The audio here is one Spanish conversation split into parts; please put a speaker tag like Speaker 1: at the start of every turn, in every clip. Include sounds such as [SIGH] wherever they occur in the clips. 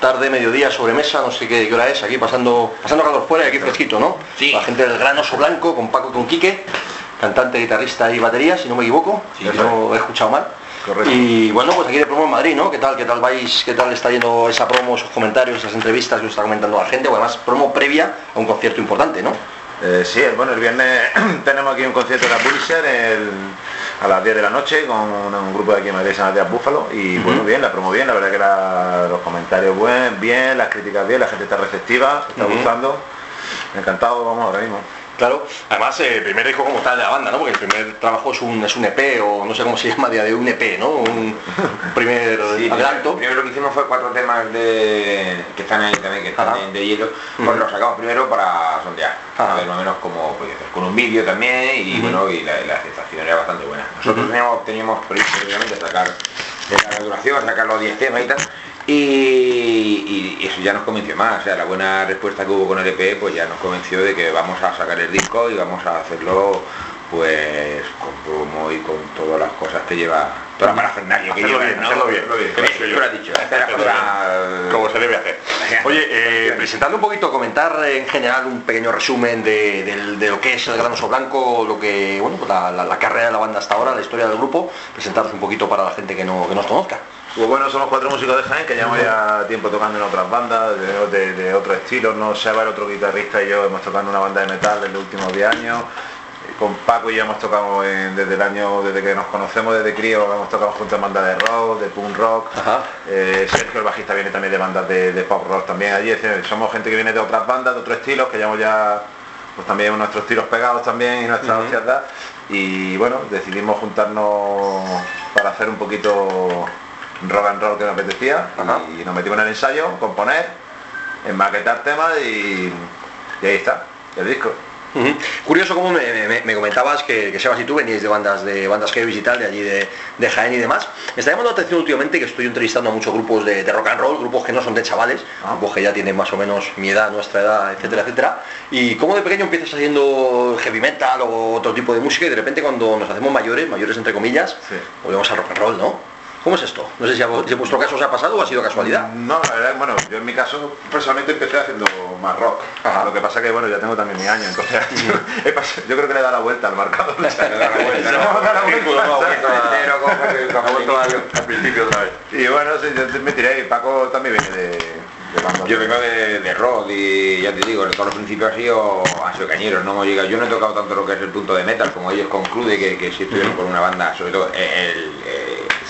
Speaker 1: Tarde, mediodía, sobremesa, no sé qué, qué hora es, aquí pasando, pasando calor fuera y aquí fresquito, ¿no?
Speaker 2: Sí.
Speaker 1: La gente del Gran Oso Blanco, con Paco y con Quique, cantante, guitarrista y batería, si no me equivoco,
Speaker 2: Sí,
Speaker 1: que no he escuchado mal.
Speaker 2: Correcto.
Speaker 1: Y bueno, pues aquí de promo en Madrid, ¿no? ¿Qué tal? ¿Qué tal vais? ¿Qué tal está yendo esa promo, esos comentarios, esas entrevistas que os está comentando la gente? O además, promo previa a un concierto importante, ¿no?
Speaker 2: Eh, sí, bueno, el viernes [CLEARS THROAT] tenemos aquí un concierto de la Publisher el- a las 10 de la noche con un, grupo de aquí en Madrid, San Matías Búfalo, y bueno, bien, la promo bien, la verdad que la- los comentarios buen, bien, las críticas bien, la gente está receptiva, está gustando, encantado, vamos ahora mismo.
Speaker 1: Claro, además, eh, primer disco como tal de la banda, ¿no? Porque el primer trabajo es un, es un EP, o no sé cómo se llama día de un EP, ¿no? Un [LAUGHS] primer
Speaker 3: Sí,
Speaker 1: adelanto.
Speaker 3: Primero lo que hicimos fue cuatro temas de que están ahí también, que están en- de hielo. Pues los sacamos primero para sondear,
Speaker 1: Ajá.
Speaker 3: a ver más o menos cómo podía hacer. Con un vídeo también y bueno, y la, la aceptación era bastante buena. Nosotros teníamos, teníamos previsto previamente sacar de la duración, sacar los 10 temas y tal. Y, y eso ya nos convenció más, o sea, la buena respuesta que hubo con el EP pues ya nos convenció de que vamos a sacar el disco y vamos a hacerlo pues con promo y con todas las cosas que lleva, toda la parafernalia que lleva,
Speaker 1: bien,
Speaker 3: ¿no?
Speaker 1: hacerlo bien.
Speaker 3: Qué bien, tú lo has dicho, hacer las
Speaker 1: Hacerlo
Speaker 3: cosas-
Speaker 1: como se debe hacer. Oye, eh, presentando un poquito, comentar en general un pequeño resumen de, lo que es el Gran Oso Blanco, lo que, bueno, pues la, la- la carrera de la banda hasta ahora, la historia del grupo, presentaros un poquito para la gente que no, que no os conozca.
Speaker 2: Pues bueno, somos cuatro músicos de Jaén que llevamos ya tiempo tocando en otras bandas, de, de, de otros estilos, no Seba, el otro guitarrista y yo hemos tocado en una banda de metal en los últimos 10 años. Con Paco y yo hemos tocado en- desde el año, desde que nos conocemos, desde crío, hemos tocado juntos en bandas de rock, de punk rock. Eh, Sergio, el bajista, viene también de bandas de, de pop rock también allí. Es decir, somos gente que viene de otras bandas, de otros estilos, que llevamos ya pues también nuestros tiros pegados también y hostias dadas. Y bueno, decidimos juntarnos para hacer un poquito rock and roll que nos apetecía
Speaker 1: Ajá.
Speaker 2: y nos metimos en el ensayo, componer, en maquetar temas y, y ahí está, el disco.
Speaker 1: Curioso como me, me- me comentabas que, que Sebas y tú veníais de bandas de bandas heavy y tal, de allí de, de Jaén y demás. Me está llamando la atención últimamente que estoy entrevistando a muchos grupos de, de rock and roll, grupos que no son de chavales,
Speaker 2: Ah.
Speaker 1: grupos que ya tienen más o menos mi edad, nuestra edad, etcétera, etcétera. Y cómo de pequeño empiezas haciendo heavy metal o otro tipo de música y de repente cuando nos hacemos mayores, mayores entre comillas,
Speaker 2: Sí.
Speaker 1: volvemos al rock and roll, ¿no? ¿Cómo es esto? No sé si, a si en vuestro caso os ha pasado o ha sido casualidad.
Speaker 2: No, la verdad, bueno, yo en mi caso personalmente empecé haciendo más rock.
Speaker 1: Ajá.
Speaker 2: Lo que pasa que bueno, ya tengo también mi año, entonces [LAUGHS] yo creo que le da la vuelta al marcador. [LAUGHS] Le
Speaker 3: da la vuelta, ¿no? [LAUGHS]
Speaker 2: da la vuelta.
Speaker 3: Pero como que- como
Speaker 2: Ha vuelto
Speaker 3: que-
Speaker 2: al, principio otra vez. Y bueno, sí, yo me tiré y Paco también viene de.
Speaker 3: Yo vengo de, de rock y ya te digo, en todos los principios ha sido, ha sido cañeros, no llegado, yo no he tocado tanto lo que es el punto de metal como ellos con Crude, que, que sí estuvieron con una banda, sobre todo el,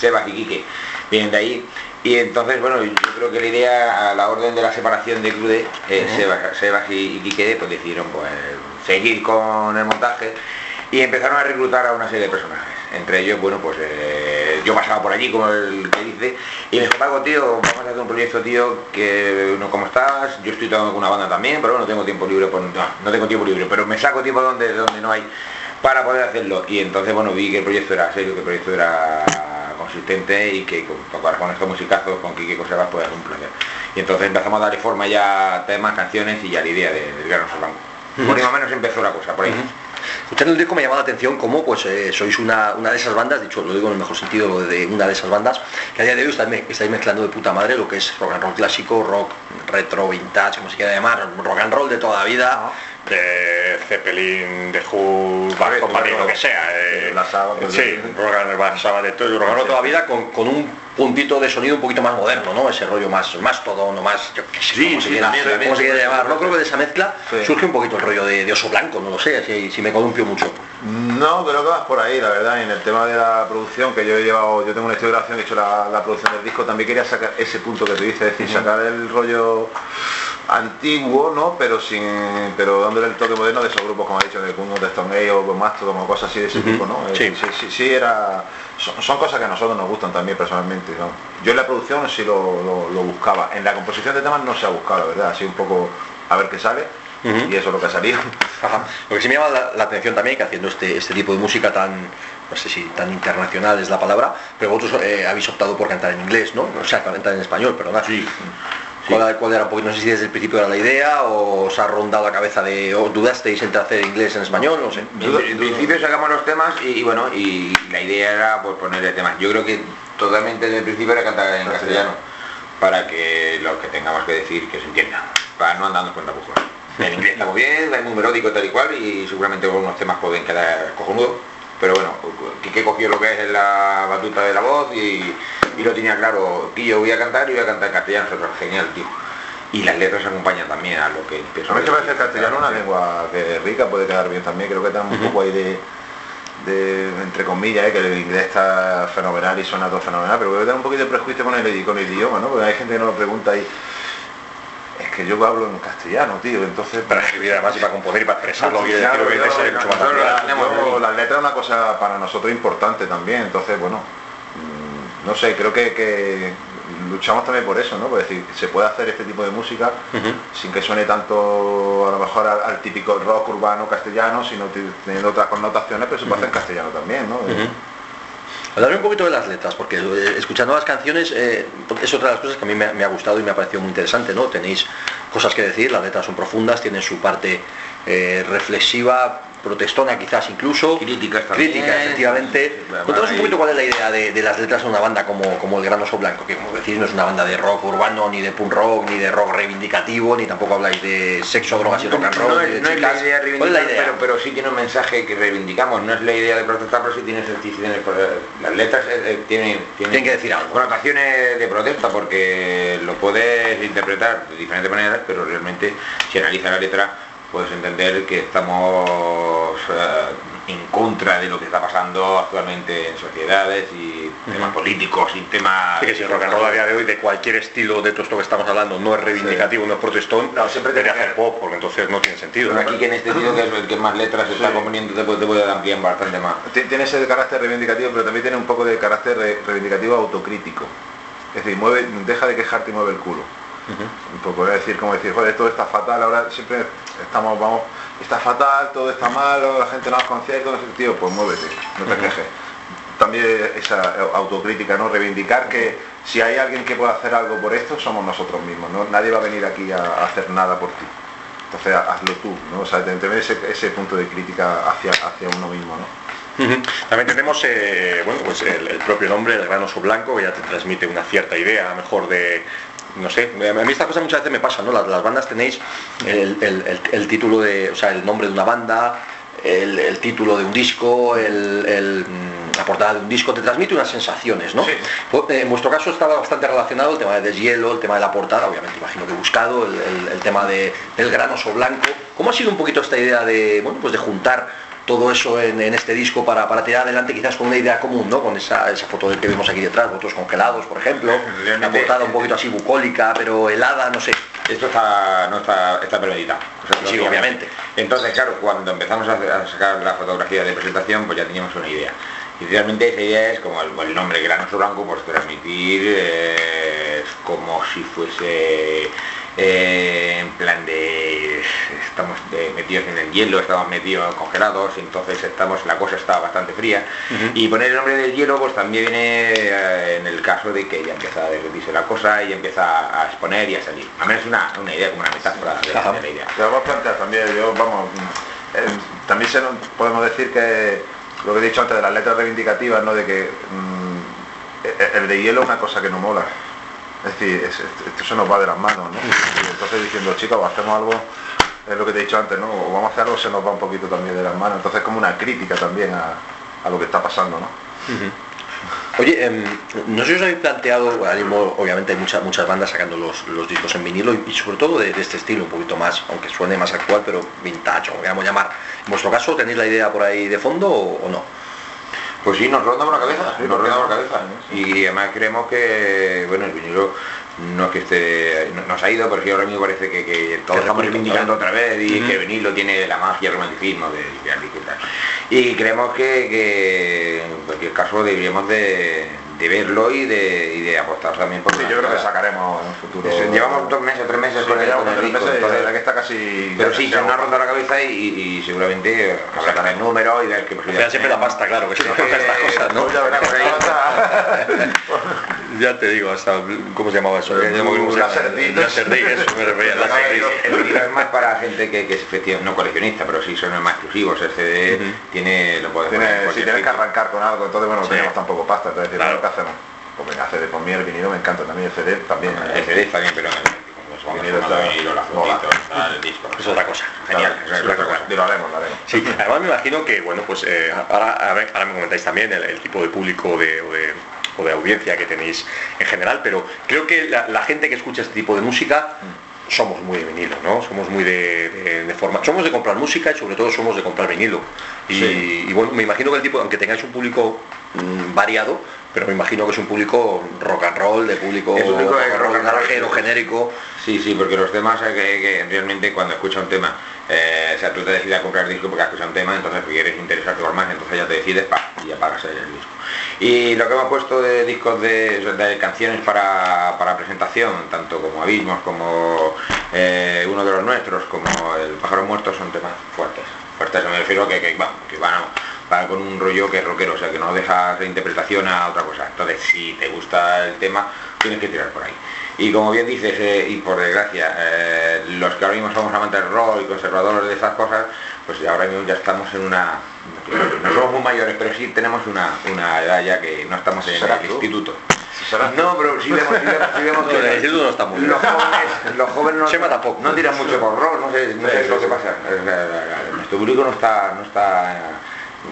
Speaker 3: Sebas y Quique vienen de ahí. Y entonces, bueno, yo creo que la idea, a la orden de la separación de Crude, eh, Sebas, Sebas y, Quique, pues decidieron pues seguir con el montaje y empezaron a reclutar a una serie de personajes. Entre ellos, bueno, pues eh, yo pasaba por allí, como el que dice, y me dijo, Paco, tío, vamos a hacer un proyecto, tío, que no como estás, yo estoy tocando con una banda también, pero no tengo tiempo libre, pues, no, no tengo tiempo libre, pero me saco tiempo donde, donde no hay para poder hacerlo. Y entonces, bueno, vi que el proyecto era serio, que el proyecto era consistente y que con, tocar con estos musicazos, con Kike Cosebas, pues es un placer. Y entonces empezamos a darle forma ya a temas, canciones y ya la idea de- Gran Oso Blanco. Por ahí más o menos empezó la cosa, por ahí.
Speaker 1: Usted en el disco me llama la atención cómo pues eh, sois una, una de esas bandas, dicho lo digo en el mejor sentido de una de esas bandas, que a día de hoy estáis, me- estáis mezclando de puta madre lo que es rock and roll clásico, rock retro, vintage, como se quiera llamar, rock and roll de toda la vida, de Zeppelin, de Who,
Speaker 2: Correcto,
Speaker 1: Company, lo que sea. eh,
Speaker 2: Black Sabbath, pues,
Speaker 1: sí, Black Sabbath, de todo, and roll toda la vida con, con un puntito de sonido un poquito más moderno, ¿no? Ese rollo más, más todo, no más, yo qué sé,
Speaker 2: Sí,
Speaker 1: cómo se
Speaker 2: sí,
Speaker 1: quiera,
Speaker 2: también,
Speaker 1: cómo se quiera llamar. No creo que de esa mezcla
Speaker 2: Sí.
Speaker 1: surge un poquito el rollo de, de oso blanco, no lo sé, si, si me columpio mucho.
Speaker 2: No, creo que vas por ahí, la verdad, y en el tema de la producción, que yo he llevado, yo tengo un estudio de grabación, he hecho la, la producción del disco, también quería sacar ese punto que tú dices, es decir, sacar el rollo antiguo, ¿no? Pero sin pero dándole el toque moderno de esos grupos, como ha dicho, de Kungo, de Stone Age o Mastodon como cosas así de ese tipo, ¿no? Eh,
Speaker 1: Sí.
Speaker 2: sí, sí, sí era son, son cosas que a nosotros nos gustan también personalmente, ¿no? Yo en la producción sí lo, lo- lo buscaba. En la composición de temas no se ha buscado, la verdad, así un poco a ver qué sale y eso es lo que ha salido. [LAUGHS]
Speaker 1: Ajá. Lo que sí me llama la, la atención también que haciendo este, este tipo de música tan, no sé si tan internacional es la palabra, pero vosotros eh, habéis optado por cantar en inglés, ¿no? O sea, cantar en español, perdona. Sí. ¿Cuál, cuál era un poquito, no sé si desde el principio era la idea o os ha rondado la cabeza de, o dudasteis entre hacer inglés en español, no sé.
Speaker 3: En, principio sacamos los temas y, y bueno, y la idea era pues ponerle temas. Yo creo que totalmente desde el principio era cantar en castellano, para que lo que tengamos que decir que se entienda, para no andarnos con tapujos. En inglés está muy bien, es muy melódico tal y cual y seguramente algunos temas pueden quedar cojonudos, pero bueno, que cogió lo que es la batuta de la voz y, y lo tenía claro, que yo voy a cantar y voy a cantar en castellano, eso es genial, tío. Y las letras acompañan también a lo que empiezo
Speaker 2: A mí me parece el castellano una lengua que es rica, puede quedar bien también, creo que tenemos un poco ahí de, de, entre comillas, ¿eh? que el inglés está fenomenal y suena todo fenomenal, pero creo que tenemos un poquito de prejuicio con el, con el idioma, ¿no? Porque hay gente que nos lo pregunta y es que yo hablo en castellano, tío, entonces...
Speaker 1: Para escribir además y para componer y para expresarlo bien,
Speaker 2: Claro,
Speaker 1: creo que
Speaker 2: yo-
Speaker 1: debe ser mucho más
Speaker 2: nosotros
Speaker 1: natural.
Speaker 2: la- yo- la letra es una cosa para nosotros importante también, entonces bueno, no sé, creo que, que luchamos también por eso, ¿no? Por decir, se puede hacer este tipo de música sin que suene tanto a lo mejor al, al típico rock urbano castellano, sino teniendo otras connotaciones, pero se puede hacer en castellano también, ¿no?
Speaker 1: Ujú. Hablarme un poquito de las letras, porque eh, escuchando las canciones eh, es otra de las cosas que a mí me, me ha gustado y me ha parecido muy interesante, ¿no? Tenéis cosas que decir, las letras son profundas, tienen su parte eh, reflexiva, protestona quizás incluso.
Speaker 3: Críticas también.
Speaker 1: Crítica, efectivamente. Cuéntanos un poquito cuál es la idea de, de las letras de una banda como, como El Gran Oso Blanco, que como decís no es una banda de rock urbano, ni de punk rock, ni de rock reivindicativo, ni tampoco habláis de sexo, drogas y rock and roll.
Speaker 3: No,
Speaker 1: ni de
Speaker 3: no es la idea
Speaker 1: ¿Cuál es
Speaker 3: reivindicar,
Speaker 1: la idea?
Speaker 3: Pero, pero sí tiene un mensaje que reivindicamos. No es la idea de protestar, pero sí tiene, tiene- las letras eh, eh, tienen,
Speaker 1: Tienen que decir algo.
Speaker 3: Connotaciones de protesta porque lo puedes interpretar de diferentes maneras, pero realmente si analizas la letra puedes entender que estamos eh, en contra de lo que está pasando actualmente en sociedades y temas políticos y temas...
Speaker 1: Sí, que si el rock and roll a día de hoy de cualquier estilo de todo esto que estamos hablando no es reivindicativo, no es protestón,
Speaker 2: No, siempre
Speaker 1: debería
Speaker 2: tiene que
Speaker 1: hacer pop, porque entonces no tiene sentido.
Speaker 3: Pero
Speaker 1: ¿no?
Speaker 3: aquí que en este sitio que es el que más letras está
Speaker 2: Sí.
Speaker 3: componiendo te puede, te puede ampliar bastante más.
Speaker 2: Ti- Tiene ese carácter reivindicativo, pero también tiene un poco de carácter re- reivindicativo autocrítico. Es decir, mueve, deja de quejarte y mueve el culo. Un poco, es decir, como decir, joder, todo está fatal, ahora siempre estamos, vamos, está fatal, todo está malo, la gente no a conciertos, no sé, tío, pues muévete, no te quejes. También esa autocrítica, ¿no? Reivindicar que si hay alguien que pueda hacer algo por esto, somos nosotros mismos, ¿no? Nadie va a venir aquí a, hacer nada por ti. Entonces ha- hazlo tú, ¿no? O sea, tener ese, ese punto de crítica hacia, hacia uno mismo, ¿no?
Speaker 1: También tenemos eh, bueno, pues el, el propio nombre, el gran oso blanco, que ya te transmite una cierta idea, a lo mejor de, no sé, a mí estas cosas muchas veces me pasan, ¿no? Las, las bandas tenéis el, el- el- el título de, o sea, el nombre de una banda, el, título de un disco, el, mm, la portada de un disco, te transmite unas sensaciones, ¿no?
Speaker 2: Sí.
Speaker 1: Pues, eh, En vuestro caso estaba bastante relacionado el tema de deshielo, el tema de la portada, obviamente imagino que buscado, el, tema de, del gran oso blanco. ¿Cómo ha sido un poquito esta idea de, bueno, pues de juntar todo eso en, en este disco para, para tirar adelante quizás con una idea común, ¿no? Con esa, esa foto que vemos aquí detrás, otros congelados, por ejemplo,
Speaker 3: Realmente,
Speaker 1: portada un poquito así bucólica, pero helada, no sé.
Speaker 3: Esto está, no está, está premeditado. O sea,
Speaker 1: Sí, obviamente.
Speaker 3: Entonces, claro, cuando empezamos a, a sacar la fotografía de presentación, pues ya teníamos una idea. Y realmente esa idea es como el, el nombre Gran Oso Blanco, pues transmitir eh, como si fuese eh, en plan de estamos eh, metidos en el hielo, estamos metidos congelados, entonces estamos, la cosa está bastante fría. Y poner el nombre del hielo pues también viene eh, en el caso de que ya empieza a derretirse la cosa y empieza a exponer y a salir. A menos una, una idea, como una metáfora de, de la idea.
Speaker 2: Te vamos a plantear también, yo, vamos, eh, también se nos- podemos decir que lo que he dicho antes de las letras reivindicativas, ¿no? De que mm, e- el de hielo es una cosa que no mola. Es decir, es- es- esto se nos va de las manos, ¿no? Y entonces diciendo, chicos, hacemos algo, es lo que te he dicho antes, ¿no? O vamos a hacer algo, se nos va un poquito también de las manos. Entonces como una crítica también a, lo que está pasando, ¿no?
Speaker 1: Oye, em, no sé si os habéis planteado, mismo obviamente hay muchas muchas bandas sacando los, discos en vinilo y, sobre todo de, este estilo, un poquito más, aunque suene más actual, pero vintage, como queramos llamar. ¿En vuestro caso tenéis la idea por ahí de fondo o no?
Speaker 3: Pues sí, nos ronda por la cabeza,
Speaker 2: Sí,
Speaker 3: nos
Speaker 2: ¿por qué
Speaker 3: ronda por la cabeza.
Speaker 2: Sí.
Speaker 3: Y además creemos que, bueno, el vinilo no es que esté nos ha ido pero sí ahora mismo parece que, que todos estamos reivindicando otra vez y que vinilo tiene la magia el romanticismo de y tal y creemos que, que en cualquier caso deberíamos de de verlo y de, y de apostar también por
Speaker 2: sí, yo creo que sacaremos en un futuro
Speaker 3: llevamos dos meses tres meses con, el, con el disco
Speaker 2: entonces, que está casi
Speaker 3: pero sí se nos ha roto la cabeza y, y seguramente habrá el número y ver qué
Speaker 1: posibilidades siempre la pasta claro que se nos estas cosas ¿no? [LAUGHS] ya te digo hasta cómo se llamaba eso
Speaker 2: la
Speaker 3: el es más para gente que, que es no coleccionista pero sí son más exclusivos el CD tiene lo puedes
Speaker 2: si tienes que arrancar con algo entonces bueno no tenemos tampoco pasta entonces hacemos? Me hace de por mí el vinilo me encanta también, el CD también.
Speaker 3: El CD pero el vinilo está vinilo, el disco.
Speaker 1: Es otra cosa.
Speaker 3: Genial,
Speaker 2: es otra cosa. lo haremos, lo haremos.
Speaker 1: Sí, además me imagino que, bueno, pues eh, ahora, ahora, me comentáis también el, tipo de público de, o de, o de audiencia que tenéis en general, pero creo que la, gente que escucha este tipo de música mm. somos muy de vinilo, ¿no? Somos muy de, de, forma. Somos de comprar música y sobre todo somos de comprar vinilo. Y, y, bueno, me imagino que el tipo, aunque tengáis un público mm, variado, pero me imagino que es un público rock and roll, de público,
Speaker 3: es un público
Speaker 1: rock,
Speaker 3: rock and
Speaker 1: roll genérico.
Speaker 3: Sí, sí, porque los temas que, que realmente cuando escucha un tema, eh, o sea, tú te decides a comprar disco porque has escuchado un tema, entonces quieres interesarte por más, entonces ya te decides pa, y apagas el disco. Y lo que hemos puesto de discos de, canciones para, presentación, tanto como Abismos, como eh, uno de los nuestros, como El pájaro muerto, son temas fuertes. Fuertes, me refiero que, que, que van va con un rollo que es rockero, o sea que no dejas de interpretación a otra cosa. Entonces, si te gusta el tema, tienes que tirar por ahí. Y como bien dices, eh, y por desgracia, eh, los que ahora mismo somos amantes del rock y conservadores de esas cosas, pues ahora mismo ya estamos en una... No somos muy mayores, pero sí tenemos una, una edad ya que no estamos en el instituto. No, pero si vemos, si vemos, que
Speaker 1: el instituto no está muy
Speaker 3: los jóvenes, los jóvenes no, no tiran mucho por rock, no sé, no sé lo que pasa. Nuestro público no está, no está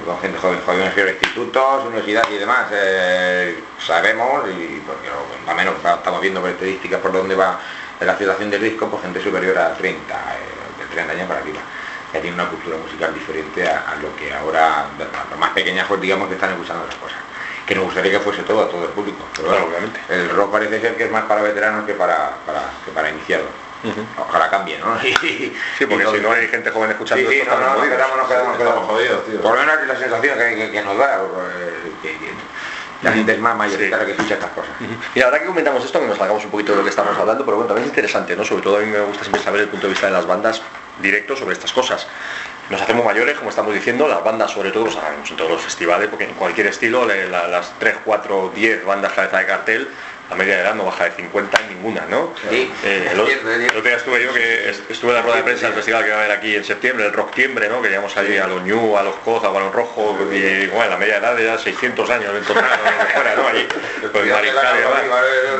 Speaker 3: con gente joven, jóvenes de institutos, universidades y demás, eh, sabemos, y porque lo, menos estamos viendo por estadísticas por dónde va la situación del disco, pues gente superior a 30, eh, de 30 años para arriba, que tiene una cultura musical diferente a, lo que ahora, los más pequeños pues digamos que están escuchando las cosas. Que nos gustaría que fuese todo a todo el público, pero bueno, obviamente. El rock parece ser que es más para veteranos que para, que para iniciados. Ojalá cambie, ¿no? [LAUGHS]
Speaker 1: sí, porque si no hay gente joven escuchando
Speaker 3: sí, esto, no, no, nos quedamos, nos quedamos, quedamos jodidos, tío. Por lo menos la sensación que, que, nos da, eh, que, la gente es más mayoritaria que escucha estas cosas.
Speaker 1: Y ahora que comentamos esto, que nos salgamos un poquito de lo que estamos hablando, pero bueno, también es interesante, ¿no? Sobre todo a mí me gusta siempre saber el punto de vista de las bandas directo sobre estas cosas. Nos hacemos mayores, como estamos diciendo, las bandas sobre todo, lo sabemos en todos los festivales, porque en cualquier estilo, las 3, 4, 10 bandas cabeza de cartel, la media de edad no baja de 50 en ninguna, ¿no?
Speaker 3: Sí.
Speaker 1: Eh, el, otro día estuve yo que estuve en la rueda de prensa del festival que va a haber aquí en septiembre, el Rocktiembre, ¿no? Que llegamos allí a los New, a los Coz, a Balón Rojo, y bueno, la media edad de 600 años en total, ¿no? Allí, pues,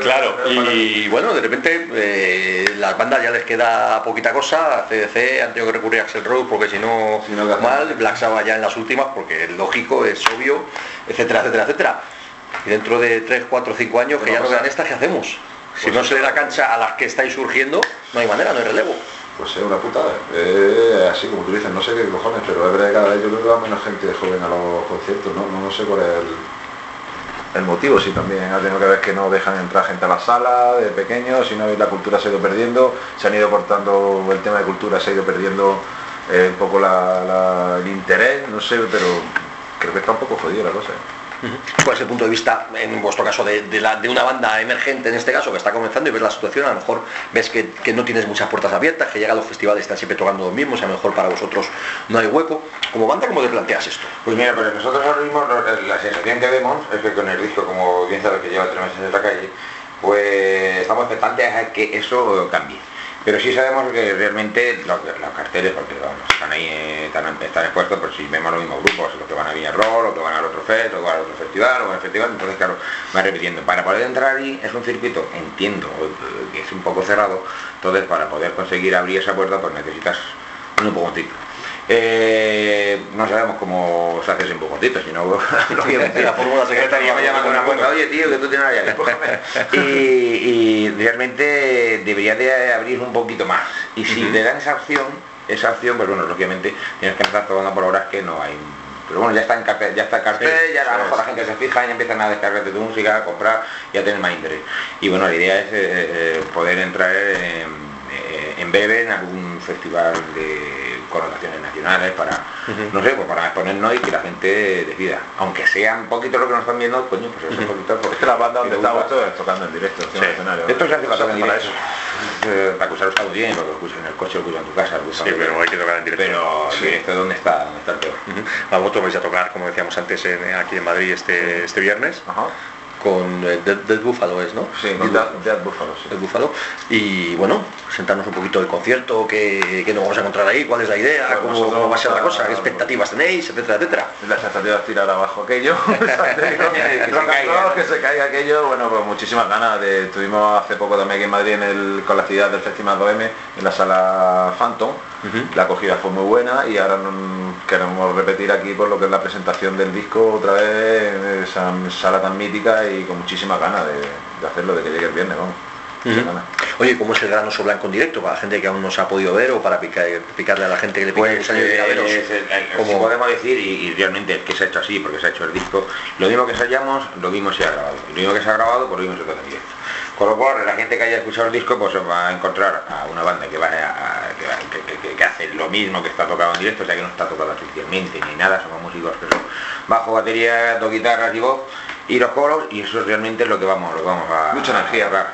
Speaker 1: Claro, y bueno, de repente eh, las bandas ya les queda poquita cosa, CDC han tenido que recurrir a Axel Rose porque si no, mal, Black Sabbath ya en las últimas porque es lógico, es obvio, etcétera, etcétera, etcétera. Y dentro de 3, 4, 5 años que ya no vean estas, ¿qué hacemos? Si pues no se le da cancha a las que estáis surgiendo, no hay manera, no hay relevo.
Speaker 2: Pues es una putada. Eh, así como tú dices, no sé qué cojones, pero es verdad que cada vez yo creo que va menos gente joven a los conciertos, ¿no? No, sé cuál es el, motivo, si también ha tenido que ver que no dejan entrar gente a la sala de pequeños, si no la cultura se ha ido perdiendo, se han ido cortando el tema de cultura, se ha ido perdiendo eh, un poco el interés, no sé, pero creo que está un poco jodida la cosa. [LAUGHS]
Speaker 1: ¿Cuál es el punto de vista, en vuestro caso, de, una banda emergente en este caso, que está comenzando y ves la situación? A lo mejor ves que, no tienes muchas puertas abiertas, que llega a los festivales están siempre tocando los mismos, a lo mejor para vosotros no hay hueco. Como banda, ¿cómo te planteas esto?
Speaker 3: Pues mira, pues nosotros ahora mismo la sensación que vemos es que con el disco, como bien sabes que lleva tres meses en la calle, pues estamos expectantes a que eso cambie. Pero sí sabemos que realmente los, carteles, porque están ahí, eh, están, expuestos, por si vemos los mismos grupos, los que van a Villarroel, los que van al otro fest, los que van al otro festival, o al festival, entonces claro, va repitiendo. Para poder entrar ahí es un circuito, entiendo, eh, que es un poco cerrado, entonces para poder conseguir abrir esa puerta pues necesitas un empujoncito. Eh, no sabemos cómo se hace ese empujoncito, si no, [LAUGHS]
Speaker 1: lógicamente la fórmula secretaria
Speaker 3: me llama con una puerta, oye tío, que tú tienes [LAUGHS] y, y realmente debería de abrir un poquito más. Y si te dan esa opción, esa opción, pues bueno, lógicamente tienes que empezar tocando por horas que no hay. Pero bueno, ya está en cartel, ya está en cartel,
Speaker 1: Sí,
Speaker 3: ya a lo mejor la gente se fija y empiezan a descargar de tu música, a comprar y a tener más interés. Y bueno, la idea es eh, eh, poder entrar en, en breve en algún festival de connotaciones nacionales para, no sé, pues para exponernos y que la gente decida. Aunque sean poquito lo que nos están viendo, coño, pues es un poquito porque
Speaker 2: Es que la banda donde estamos todos tocando en directo,
Speaker 1: Sí.
Speaker 2: escenario.
Speaker 3: Esto se hace para tocar en
Speaker 2: para
Speaker 3: directo. Eh, Para escucharlo está muy bien, porque lo escuchas en el coche, lo escuchas en tu casa, lo
Speaker 1: Sí,
Speaker 3: donde-
Speaker 1: pero hay que tocar en directo.
Speaker 3: Pero
Speaker 1: Sí.
Speaker 3: directo, ¿dónde está? ¿Dónde está el peor?
Speaker 1: Ujú. A vosotros vais a tocar, como decíamos antes, en- aquí en Madrid este, este viernes
Speaker 2: Ajá.
Speaker 1: Con eh, Dead, Dead Buffalo es, ¿no?
Speaker 2: Sí,
Speaker 1: Dead
Speaker 2: Dead, Dead Buffalo, sí.
Speaker 1: el Búfalo. Y bueno, sentarnos un poquito del concierto, qué, qué nos vamos a encontrar ahí, cuál es la idea,
Speaker 2: Pues
Speaker 1: cómo, cómo va a ser la cosa, qué expectativas tenéis, etcétera, etcétera.
Speaker 2: La expectativa es tirar abajo aquello, [LAUGHS] [LAUGHS]
Speaker 3: Que se caiga.
Speaker 2: que se caiga aquello, bueno, pues muchísimas ganas de, estuvimos hace poco también aquí en Madrid en el, con la actividad del Festival 2M en la sala Phantom, la acogida fue muy buena y ahora queremos repetir aquí por lo que es la presentación del disco otra vez en esa sala tan mítica y con muchísimas ganas de, de hacerlo, de que llegue el viernes, vamos. Muchas ganas.
Speaker 1: Oye, ¿cómo es el gran oso blanco en directo? Para la gente que aún no se ha podido ver o para picar- picarle a la gente que le pica el
Speaker 3: Pues
Speaker 1: gusanillo de ir a veros.
Speaker 3: eh, es
Speaker 1: Como-
Speaker 3: si podemos decir, y, y realmente es que se ha hecho así, porque se ha hecho el disco, lo mismo que ensayamos, lo mismo se ha grabado. Y lo mismo que se ha grabado, pues lo mismo se toca en directo. Con lo cual, la gente que haya escuchado el disco, pues va a encontrar a una banda que va a, a- que, va- que- que- que hace lo mismo que está tocado en directo, o sea que no está tocado artificialmente ni nada, somos músicos que son bajo, batería, dos guitarras y voz, y los coros, y eso realmente es lo que vamos, lo que vamos a...
Speaker 2: Mucha energía.
Speaker 3: a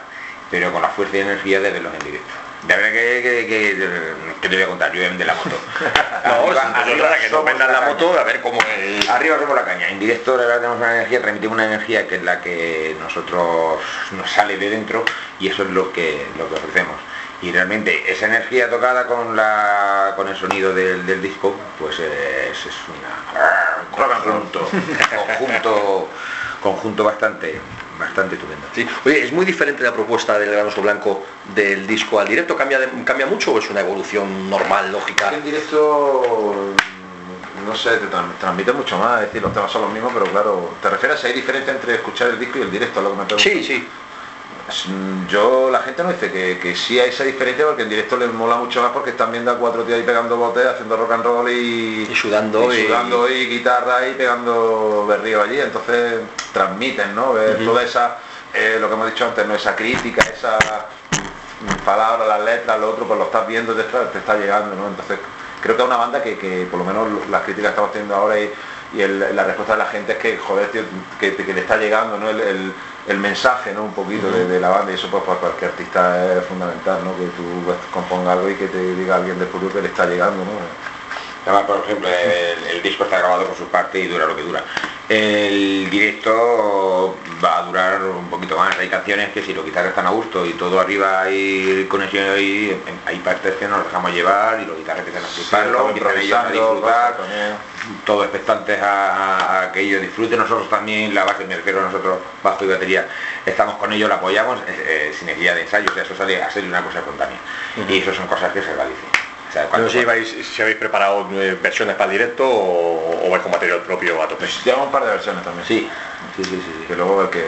Speaker 3: pero con la fuerza y energía de verlos en directo. De verdad que, que, que- que te voy a contar, yo voy a vender la moto. [LAUGHS]
Speaker 1: No,
Speaker 3: Arriba-
Speaker 1: es
Speaker 3: arriba
Speaker 1: que no vendan la
Speaker 3: caña.
Speaker 1: moto, a ver cómo el...
Speaker 3: Arriba somos la caña. En directo la verdad tenemos una energía, transmitimos una energía que es la que nosotros nos sale de dentro y eso es lo que, lo que ofrecemos. Y realmente esa energía tocada con la con el sonido del, del disco, pues es, es una un conjunto, conjunto, conjunto bastante, bastante estupendo.
Speaker 1: Sí. Oye, ¿es muy diferente la propuesta del gran oso blanco del disco al directo? ¿Cambia, de- ¿Cambia mucho o es una evolución normal, lógica?
Speaker 2: En directo, no sé, te tran- transmite mucho más, es decir, los temas son los mismos, pero claro, ¿te refieres a hay diferencia entre escuchar el disco y el directo? Lo que me?
Speaker 1: Sí, sí.
Speaker 2: Mm, Yo, la gente no dice que, que sí hay esa diferencia porque en directo les mola mucho más porque están viendo a cuatro tíos ahí pegando botes, haciendo rock and roll y,
Speaker 1: Y sudando
Speaker 2: y,
Speaker 1: y-
Speaker 2: sudando y guitarra y pegando berrío allí, entonces transmiten, ¿no? Ver toda esa, eh, lo que hemos dicho antes, ¿no? Esa crítica, esa mm, palabra, las letras, lo otro, pues lo estás viendo, te está, te está llegando, ¿no? Entonces creo que es una banda que, que por lo menos las críticas que estamos teniendo ahora y, y el- la respuesta de la gente es que, joder, tío, que, que le está llegando, ¿no? El, el- el mensaje, ¿no? Un poquito de, la banda y eso pues para cualquier artista es fundamental, ¿no? Que tú pues, componga algo y que te diga alguien del público que le está llegando, ¿no?
Speaker 3: Además, por ejemplo, el, el disco está grabado por su parte y dura lo que dura. El directo va a durar un poquito más. Hay canciones que si los guitarras están a gusto y todo arriba hay conexión ahí, hay partes que nos dejamos llevar y los guitarras empiezan a fliparlo,
Speaker 2: estamos
Speaker 3: empiezan ellos a disfrutar, todos expectantes a, que ellos disfruten. Nosotros también, la base, me refiero a nosotros, bajo y batería, estamos con ellos, la apoyamos eh, eh, sin necesidad de ensayo, o sea, eso sale a ser una cosa espontánea. Y eso son cosas que se agradecen. Sea,
Speaker 1: No
Speaker 3: cuando-
Speaker 1: sé si, habéis preparado eh, versiones para el directo o, o vais con material propio a tope.
Speaker 2: Pues llevamos un par de versiones también.
Speaker 3: Sí, sí, sí, sí.
Speaker 2: Que luego el que...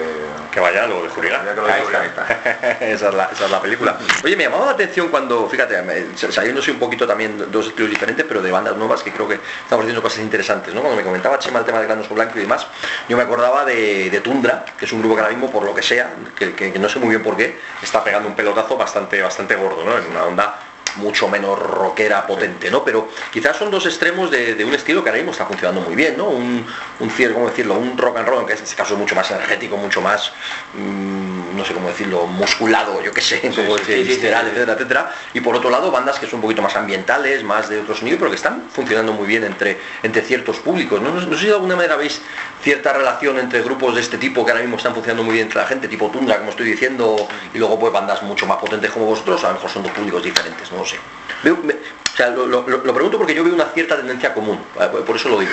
Speaker 1: Que vaya lo de Julián.
Speaker 2: Ya que lo
Speaker 3: Ahí
Speaker 2: digo
Speaker 3: está,
Speaker 2: ya.
Speaker 3: ahí está. [LAUGHS]
Speaker 1: esa, es la, esa es la película. Oye, me llamaba la atención cuando, fíjate, saliéndose un poquito también de dos estilos diferentes, pero de bandas nuevas que creo que estamos haciendo cosas interesantes, ¿no? Cuando me comentaba Chema el tema del Gran Oso Blanco y demás, yo me acordaba de, de Tundra, que es un grupo que ahora mismo, por lo que sea, que, que- que no sé muy bien por qué, está pegando un pelotazo bastante, bastante gordo, ¿no? En una onda mucho menos rockera potente, ¿no? Pero quizás son dos extremos de, de un estilo que ahora mismo está funcionando muy bien, ¿no? Un, un ¿cómo decirlo? Un rock and roll, que en este caso es mucho más energético, mucho más, mm, no sé cómo decirlo, musculado, yo qué sé, [LAUGHS] como
Speaker 2: sí,
Speaker 1: decir,
Speaker 3: sí, sí,
Speaker 1: visceral,
Speaker 3: sí.
Speaker 1: etcétera, etcétera. Y por otro lado, bandas que son un poquito más ambientales, más de otro sonido, pero que están funcionando muy bien entre, entre ciertos públicos. ¿no? No, no sé si de alguna manera veis cierta relación entre grupos de este tipo que ahora mismo están funcionando muy bien entre la gente, tipo Tundra, como estoy diciendo, y luego pues bandas mucho más potentes como vosotros, a lo mejor son dos públicos diferentes, no sé. Veo- me- o sea, lo, lo- lo pregunto porque yo veo una cierta tendencia común, eh, por eso lo digo.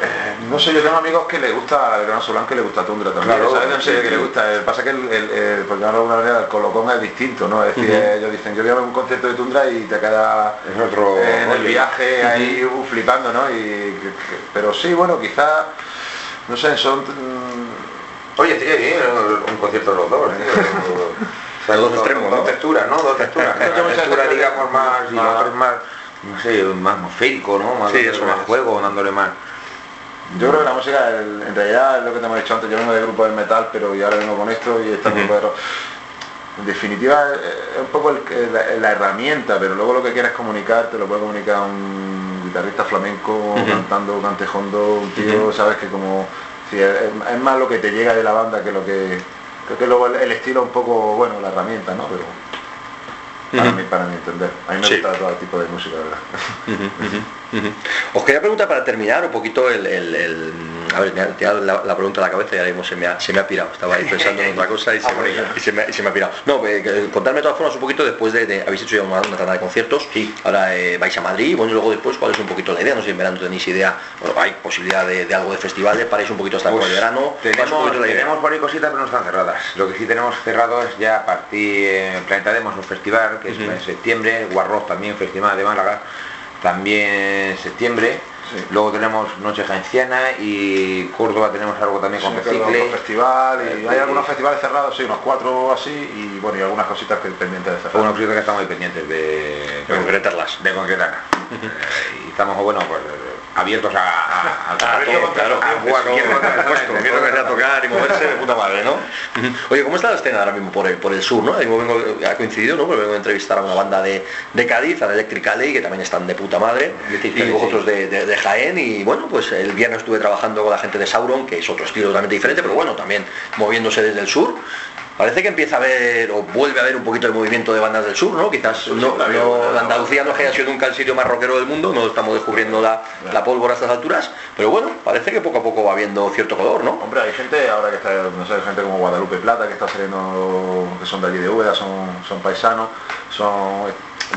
Speaker 2: Eh, no sé, yo tengo amigos que le gusta el Gran Oso Blanco y le gusta Tundra también,
Speaker 3: Claro,
Speaker 2: ¿sabes? No sé
Speaker 3: sí,
Speaker 2: que
Speaker 3: sí.
Speaker 2: le gusta. El, pasa que el, el, el- por llamarlo de alguna manera, el colocón es distinto, ¿no? Es decir, ellos dicen, yo voy a ver un concierto de Tundra y te queda
Speaker 3: Es otro
Speaker 2: eh, en el viaje ahí uh, flipando, ¿no? Y, que- que- pero sí, bueno, quizás, no sé, son... mm,
Speaker 3: Oye, sí, un concierto de los dos, tío. [LAUGHS] Sea,
Speaker 1: dos
Speaker 3: dos,
Speaker 1: extremos,
Speaker 3: dos
Speaker 1: ¿no?
Speaker 3: texturas, ¿no? Dos texturas. [LAUGHS] Una textura, digamos, más, y la otra es más, no sé, más atmosférico, ¿no? Más,
Speaker 1: Sí, eso
Speaker 3: más
Speaker 1: es.
Speaker 3: juego, dándole más,
Speaker 2: Yo creo que la música, el- en realidad, es lo que te hemos dicho antes, yo vengo de grupo de metal, pero yo ahora vengo con esto y está grupo de rock. En definitiva, eh, es un poco el la, la herramienta, pero luego lo que quieres comunicar, te lo puede comunicar un guitarrista flamenco, cantando, cantejondo, un tío, sabes que como... sí, es, es más lo que te llega de la banda que lo que... Creo que luego el, estilo un poco, bueno, la herramienta, ¿no? Pero para, mí, para mi entender. A mí me
Speaker 1: Sí.
Speaker 2: gusta todo tipo de música, ¿verdad?
Speaker 1: Os quería preguntar para terminar un poquito el... el- el- a ver, me ha tirado la, la pregunta a la cabeza y ahora mismo se me ha, se me ha pirado. Estaba ahí pensando en otra cosa y se, [LAUGHS] me, y se me- y se me ha pirado. No, eh, contarme de todas formas un poquito después de... de- habéis hecho ya una, una tanda de conciertos.
Speaker 3: Sí.
Speaker 1: Ahora eh, vais a Madrid y bueno, y luego después, ¿cuál es un poquito la idea? No sé si en verano tenéis idea, bueno, hay posibilidad de, de algo de festivales, paráis un poquito hasta por
Speaker 3: Pues
Speaker 1: el verano. ¿Cuál es un
Speaker 3: tenemos, tenemos ahí cositas pero no están cerradas. Lo que sí tenemos cerrado es ya a partir en Planeta Demos un festival que es en septiembre, Warrock también, Festival de Málaga, también en septiembre.
Speaker 2: Sí.
Speaker 3: Luego tenemos Noche Jaenciana y Córdoba tenemos algo también con
Speaker 2: Sí, con festival y
Speaker 3: Eh,
Speaker 2: hay algunos festivales cerrados, sí, unos cuatro así y bueno y algunas cositas que pendientes de cerrar.
Speaker 3: Una cosita que estamos pendientes de,
Speaker 1: De concretarlas.
Speaker 3: de concretar. [LAUGHS] Eh, y estamos, bueno, pues abiertos a, a, a- a-
Speaker 1: bien, claro,
Speaker 3: a
Speaker 1: tocar y moverse de puta madre, ¿no? Oye, ¿cómo está la escena ahora mismo por el, por el sur, no? Vengo, ha coincidido, ¿no? Porque vengo a entrevistar a una banda de, de Cádiz, a la Electric Alley, que también están de puta madre, y vosotros de, de- de Jaén, y bueno, pues el viernes estuve trabajando con la gente de Sauron, que es otro estilo totalmente diferente, pero bueno, también moviéndose desde el sur. Parece que empieza a haber, o vuelve a haber un poquito de movimiento de bandas del sur, ¿no? Quizás no,
Speaker 2: la
Speaker 1: no- Andalucía no es que haya sido nunca el sitio más rockero del mundo, no estamos descubriendo la, la pólvora a estas alturas, pero bueno, parece que poco a poco va habiendo cierto color, ¿no?
Speaker 2: Hombre, hay gente ahora que está, no sé, gente como Guadalupe Plata que está saliendo, que son de allí de Úbeda, son, son paisanos, son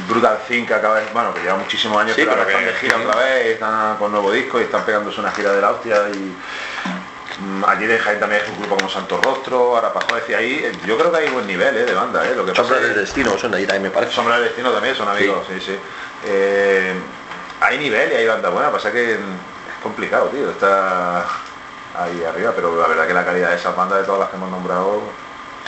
Speaker 2: Brutal Think que acaba de, bueno, que lleva muchísimos años,
Speaker 1: Sí,
Speaker 2: pero ahora están de gira otra vez, están con nuevo disco y están pegándose una gira de la hostia y allí de Jaén también es un grupo como Santo Rostro, Arapajo y ahí, eh, yo creo que hay buen nivel eh, de banda, eh, lo que es
Speaker 1: del destino, son de allí también me parece.
Speaker 2: Sombra del Destino también son amigos, sí, sí. Eh, hay nivel y hay banda buena, pasa que es complicado, tío, está ahí arriba, pero la verdad que la calidad de esas bandas de todas las que hemos nombrado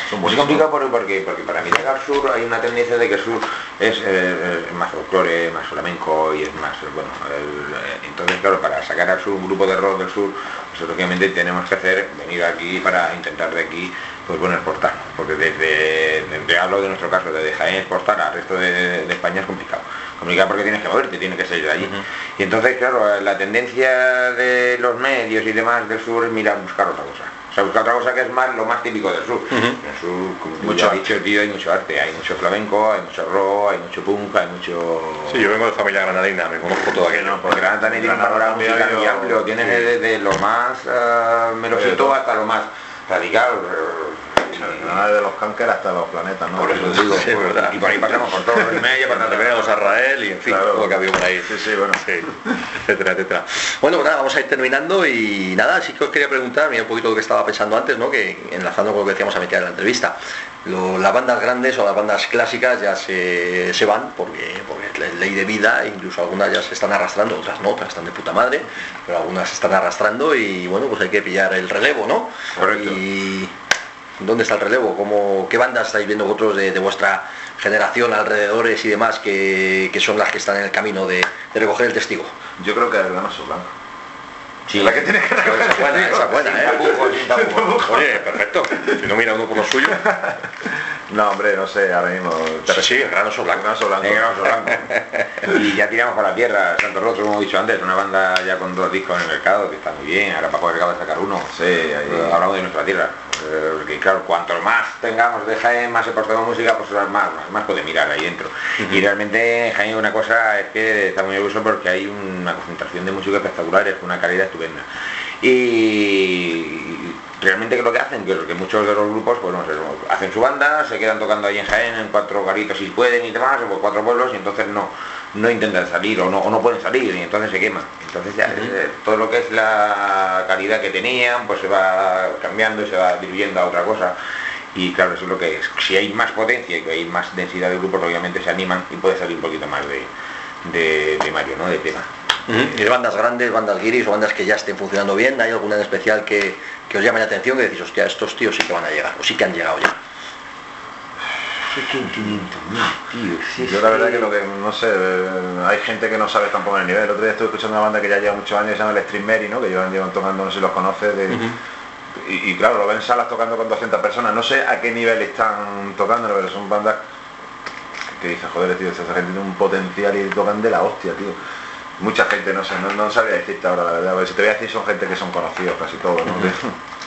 Speaker 2: son
Speaker 3: Es
Speaker 2: buenísimas.
Speaker 3: complicado por- porque, porque para mí al sur hay una tendencia de que el sur es eh, más folclore, más flamenco y es más, bueno, el, entonces claro, para sacar al sur un grupo de rock del sur, pues obviamente tenemos que hacer, venir aquí para intentar de aquí, pues bueno, exportar, porque desde, desde hablo de nuestro caso, desde Jaén exportar al resto de, de España es complicado. Complicado porque tienes que moverte, tienes que salir de allí. Y entonces, claro, la tendencia de los medios y demás del sur es mirar, buscar otra cosa. O sea, buscar otra cosa que es más lo más típico del sur. En el sur, como
Speaker 2: Mucho
Speaker 3: ya has dicho, tío, hay mucho arte, hay mucho flamenco, hay mucho rock, hay mucho punk, hay mucho...
Speaker 1: Sí, yo vengo de familia granadina, me conozco todo aquello.
Speaker 2: no,
Speaker 3: Porque Granada tiene un panorama muy amplio, tienes desde lo más uh, melosito
Speaker 2: todo.
Speaker 3: hasta lo más radical.
Speaker 2: Nada de los cankers hasta los planetas, ¿no?
Speaker 3: Por eso te digo,
Speaker 1: Sí, es verdad.
Speaker 3: y por ahí pasamos por todo el medio, por
Speaker 1: También a los Arrael y en fin,
Speaker 2: Claro.
Speaker 1: todo lo que había por ahí.
Speaker 2: Sí, sí, bueno.
Speaker 1: Sí, etcétera, etcétera. Bueno, pues nada, vamos a ir terminando y nada, sí que os quería preguntar, mira un poquito lo que estaba pensando antes, ¿no? Que enlazando con lo que decíamos a mitad de la entrevista, lo- las bandas grandes o las bandas clásicas ya se, se van porque, porque es ley de vida, incluso algunas ya se están arrastrando, otras no, otras están de puta madre, pero algunas se están arrastrando y bueno, pues hay que pillar el relevo, ¿no?
Speaker 3: Correcto.
Speaker 1: Y ¿Dónde está el relevo? ¿Cómo, ¿Qué bandas estáis viendo vosotros de, de vuestra generación, alrededores y demás, que, que son las que están en el camino de, de recoger el testigo?
Speaker 2: Yo creo que el granoso blanco.
Speaker 3: Sí.
Speaker 2: La que tienes que recoger
Speaker 1: Esa es buena, esa es buena, ¿eh? Oye, perfecto. Si no mira uno por lo suyo.
Speaker 2: No, hombre, no sé, ahora mismo.
Speaker 1: Sí, sí, el grano son
Speaker 2: El
Speaker 1: blanco.
Speaker 2: granoso blanco.
Speaker 3: Negro, blanco. Y ya tiramos para la tierra, Santo Rostro, como he dicho antes, una banda ya con dos discos en el mercado, que está muy bien, ahora Paco acaba de sacar uno. Eh, hablamos de nuestra tierra. Porque claro, cuanto más tengamos de Jaén, más exportamos música, pues más, más, más puede mirar ahí dentro. Y realmente en Jaén una cosa es que está muy orgulloso porque hay una concentración de música espectacular, es una calidad estupenda. Y realmente que lo que hacen, que, que muchos de los grupos pues no sé, hacen su banda, se quedan tocando ahí en Jaén, en cuatro garitos si pueden y demás, o por cuatro pueblos, y entonces no, no intentan salir o no, o no pueden salir y entonces se queman. Entonces ya eh, todo lo que es la calidad que tenían, pues se va cambiando y se va diluyendo a otra cosa. Y claro, eso es lo que es. Si hay más potencia y que hay más densidad de grupos, obviamente se animan y puede salir un poquito más de, de, de Mario, ¿no? De tema.
Speaker 1: De bandas grandes, bandas guiris o bandas que ya estén funcionando bien, ¿hay alguna en especial que, que os llame la atención que decís, hostia, estos tíos sí que van a llegar, o sí que han llegado ya?
Speaker 2: Yo la verdad que lo que, no sé, eh, hay gente que no sabe tampoco el nivel. El otro día estuve escuchando una banda que ya lleva muchos años, se llama el Stream Mary, ¿no? Que llevan, llevan tocando, no sé si los conoces, de, y, y claro, lo ven en salas tocando con 200 personas. No sé a qué nivel están tocando, pero son bandas que dicen, joder, tío, esa gente tiene un potencial y tocan de la hostia, tío. Mucha gente, no sé, no, no sabría decirte ahora la verdad, si te voy a decir son gente que son conocidos casi todos, ¿no? [LAUGHS]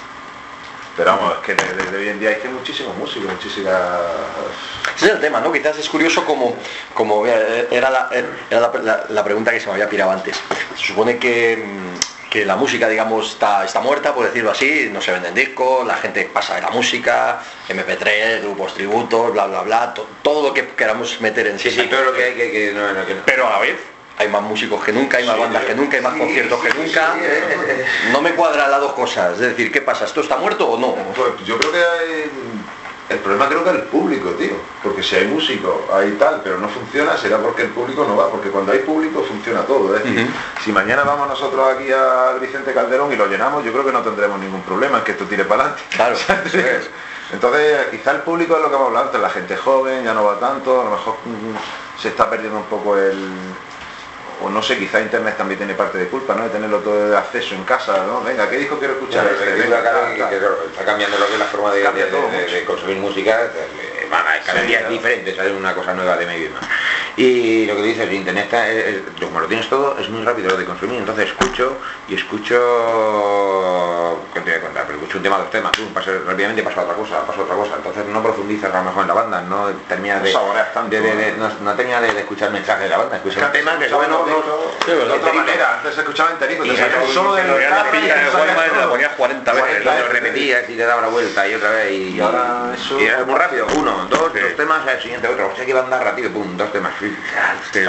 Speaker 2: Pero vamos, es que desde hoy en día hay que muchísimos músicos, muchísimas...
Speaker 1: Ese es el tema, ¿no? Quizás es curioso como, como eh, era, la, era la, la- la pregunta que se me había pirado antes. Se supone que, mm, que la música, digamos, está, está muerta, por decirlo así, no se venden discos, la gente pasa de la música, MP3, grupos tributos, bla, bla, bla, to- todo lo que queramos meter en
Speaker 3: Sí, sí, todo lo que hay que... que no, no, que no.
Speaker 1: Pero a la vez hay más músicos que nunca, hay más bandas que nunca, hay más conciertos que nunca.
Speaker 2: eh.
Speaker 1: No me cuadran las dos cosas. Es decir, ¿qué pasa? ¿Esto está muerto o no?
Speaker 2: Pues yo creo que hay- el problema creo que es el público, tío. Porque si hay músicos, hay tal, pero no funciona, será porque el público no va. Porque cuando hay público funciona todo. Es decir, si mañana vamos nosotros aquí al Vicente Calderón y lo llenamos, yo creo que no tendremos ningún problema en que esto tire para adelante.
Speaker 1: Claro, [LAUGHS] eso es.
Speaker 2: Entonces, quizá el público es lo que hemos hablado antes, la gente joven ya no va tanto, a lo mejor mm, se está perdiendo un poco el... O no sé, quizá Internet también tiene parte de culpa, ¿no? De tenerlo todo de acceso en casa, ¿no? Venga, ¿qué disco quiero escuchar? Este, venga,
Speaker 3: está cambiando lo que es la forma de, consumir música, eh, van a- cada
Speaker 2: Sí,
Speaker 3: día
Speaker 2: claro.
Speaker 3: es diferente, sale una cosa nueva de medio y más. Y lo que dices, el internet está, es- es- como lo tienes todo, es muy rápido lo de consumir, entonces escucho y escucho, ¿qué te voy a contar? Pero escucho un tema, dos temas, pum, paso, rápidamente paso a otra cosa, paso a otra cosa, entonces no profundizas a lo mejor en la banda, no terminas
Speaker 2: No
Speaker 3: de,
Speaker 2: saboreas tanto,
Speaker 3: de- de- de-
Speaker 2: ¿no?
Speaker 3: no, no terminas de, escuchar mensajes de la banda, escuchas un tema que bueno, no-
Speaker 2: de otra manera, antes escuchaba enterito,
Speaker 3: Y
Speaker 2: te un solo de
Speaker 1: la
Speaker 2: te
Speaker 1: de
Speaker 2: salía
Speaker 1: Walkman, la
Speaker 2: todo.
Speaker 1: ponía 40 veces.
Speaker 3: lo repetías y te daba la vuelta y otra vez y,
Speaker 2: Y
Speaker 3: muy rápido, uno, dos, dos temas, al siguiente otro, hostia que va a andar rápido, pum, dos temas, sí,
Speaker 1: Sí,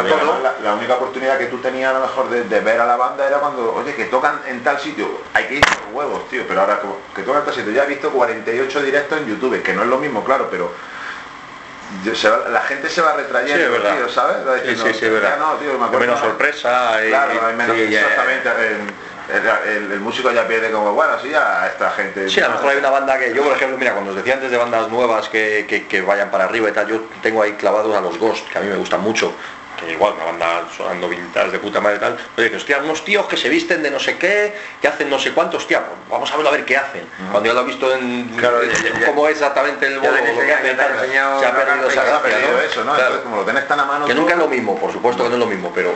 Speaker 2: la, la única oportunidad que tú tenías a lo mejor de, de ver a la banda era cuando, oye, que tocan en tal sitio, hay que ir por huevos, tío, pero ahora como que tocan en tal sitio, ya he visto 48 directos en YouTube, que no es lo mismo, claro, pero yo- se va- la gente se va retrayendo,
Speaker 1: Sí, es verdad.
Speaker 2: tío, ¿sabes? Va diciendo,
Speaker 1: sí, sí, es verdad.
Speaker 2: "Ya no, tío, me acuerdo
Speaker 1: menos sorpresa. y-
Speaker 2: Claro, hay menos, exactamente. El- el- el músico ya pierde como, bueno, sí, ya esta gente...
Speaker 1: Sí, a lo mejor hay una banda que yo, por ejemplo, mira, cuando os decía antes de bandas nuevas que, que- que vayan para arriba y tal, yo tengo ahí clavados a los Ghost, que a mí me gustan mucho, que igual, una banda sonando vintage de puta madre y tal, pero dices, hostia, unos tíos que se visten de no sé qué, que hacen no sé cuánto, hostia, pues vamos a verlo a ver qué hacen. Cuando ya lo he visto en
Speaker 3: Claro,
Speaker 1: cómo es exactamente el bolo, lo que hacen, tal, se ha perdido
Speaker 3: carta y
Speaker 1: esa
Speaker 2: Se ha
Speaker 1: gracia,
Speaker 2: perdido
Speaker 1: ¿no?
Speaker 2: eso, ¿no?
Speaker 1: Claro.
Speaker 2: Entonces, como lo tenés tan a mano...
Speaker 1: Que nunca es lo mismo, por supuesto que no es lo mismo, pero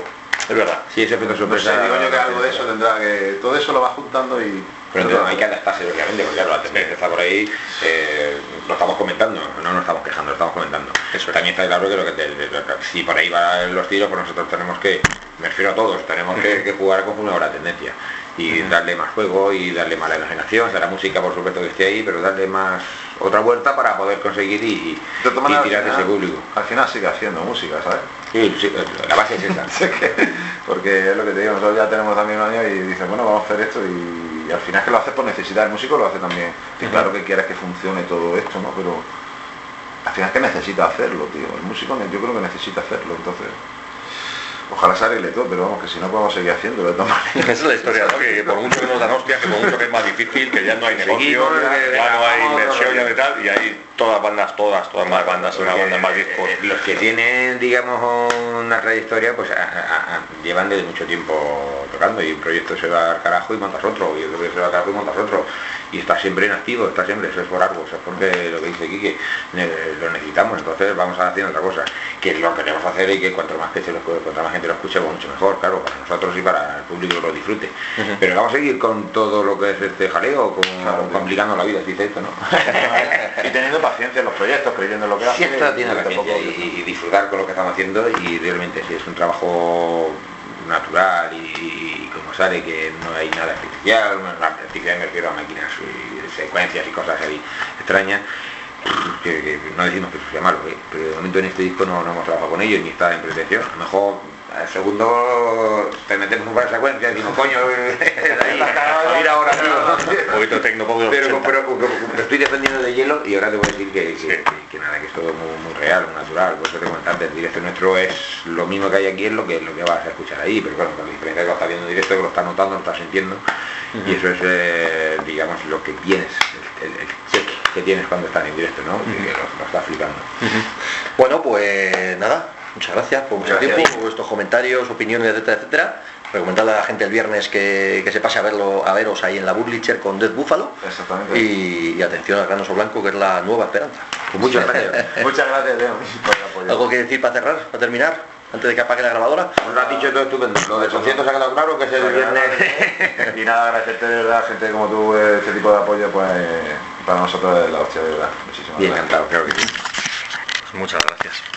Speaker 1: es verdad.
Speaker 3: Sí, ese efecto
Speaker 2: No
Speaker 3: sorpresa.
Speaker 2: sé, digo yo que algo de eso tendrá que... Todo eso lo va juntando y...
Speaker 3: Pero entonces hay que adaptarse, obviamente, porque claro, la tendencia está por ahí, eh, lo estamos comentando, no nos estamos quejando, lo estamos comentando.
Speaker 1: Eso es.
Speaker 3: También está claro que, lo que te- si por ahí van los tiros, pues nosotros tenemos que, me refiero a todos, tenemos que, que jugar conforme a la tendencia y darle más juego y darle más la imaginación, la música por supuesto que esté ahí, pero darle más otra vuelta para poder conseguir y, y
Speaker 2: maneras,
Speaker 3: tirar de ese público.
Speaker 2: Al final sigue haciendo música, ¿sabes?
Speaker 3: Sí, sí, la base es esa. [LAUGHS]
Speaker 2: Porque es lo que te digo, nosotros ya tenemos también un año y dicen, bueno, vamos a hacer esto y, y al final es que lo haces por necesidad, el músico lo hace también. Claro que quieres que funcione todo esto, ¿no? Pero al final es que necesita hacerlo, tío. El músico yo creo que necesita hacerlo, entonces. Ojalá se arregle todo, pero vamos, que si no podemos seguir haciéndolo de todas maneras. [LAUGHS]
Speaker 1: Esa es la historia, ¿no? Que por mucho que nos dan hostias, que por mucho que es más difícil, que ya no hay negocio,
Speaker 3: que
Speaker 1: ya no hay inversión
Speaker 3: vamos.
Speaker 1: y tal, y hay todas bandas, todas, todas más bandas, una banda más discos.
Speaker 3: eh, los que tienen, digamos, una trayectoria, pues a- a- a- llevan desde mucho tiempo tocando y un proyecto se va al carajo y montas otro, y otro proyecto se va al carajo y montas otro. Y está siempre en activo, está siempre, eso es por algo, eso es porque lo que dice Quique, lo necesitamos, entonces vamos a hacer otra cosa, que lo queremos hacer y que cuanto más, que se lo, cuanto más gente lo escuche, pues mucho mejor, claro, para nosotros y para el público que lo disfrute. Pero vamos a seguir con todo lo que es este jaleo,
Speaker 2: Claro,
Speaker 3: complicando la vida, si dice esto, ¿no? [LAUGHS]
Speaker 2: y teniendo paciencia en los proyectos, creyendo en lo que hace.
Speaker 3: Tiene
Speaker 2: tampoco-
Speaker 3: y, y disfrutar con lo que estamos haciendo y realmente si es un trabajo natural y, como sale que no hay nada artificial, artificial me refiero a máquinas y secuencias y cosas ahí extrañas, que, no decimos que eso sea malo, ¿eh? pero de momento en este disco no, hemos trabajado con ellos ni está en pretensión. A lo mejor al segundo te metemos un par de secuencias y decimos, coño, mira [LAUGHS] ahora.
Speaker 1: Un poquito
Speaker 3: Pero,
Speaker 1: 80.
Speaker 3: pero, pero- pero estoy defendiendo de hielo y ahora te voy a decir que, que,
Speaker 1: Sí.
Speaker 3: que- que nada, que es todo muy, muy real, muy natural. Por eso te comentaba, el directo nuestro es lo mismo que hay aquí, es lo que, lo que vas a escuchar ahí, pero bueno, con la diferencia que lo estás viendo en directo, que lo estás notando, lo estás sintiendo, y eso es, eh, digamos, lo que tienes, el, el- el check, que tienes cuando están en directo, ¿no? Y que lo, lo estás flipando.
Speaker 1: Bueno, pues nada, muchas gracias por mucho
Speaker 2: Gracias.
Speaker 1: tiempo, por vuestros comentarios, opiniones, etcétera, etcétera. Recomendarle a la gente el viernes que, que se pase a verlo, a veros ahí en la Burlicher con Dead Buffalo.
Speaker 2: Exactamente.
Speaker 1: Y, y atención al Gran Oso Blanco, que es la nueva esperanza.
Speaker 3: Pues muchas gracias. [LAUGHS]
Speaker 2: Muchas gracias, Leo, por el.
Speaker 1: ¿Algo que decir para cerrar, para terminar? Antes de que apague la grabadora.
Speaker 3: Nos lo has dicho todo estupendo. Lo del concierto se ha quedado claro que es el viernes.
Speaker 2: y nada, agradecerte de verdad, gente como tú, eh, este tipo de apoyo, pues eh, para nosotros es la hostia, de verdad. Muchísimas
Speaker 3: Bien
Speaker 2: gracias.
Speaker 3: encantado, creo que sí.
Speaker 1: Muchas gracias.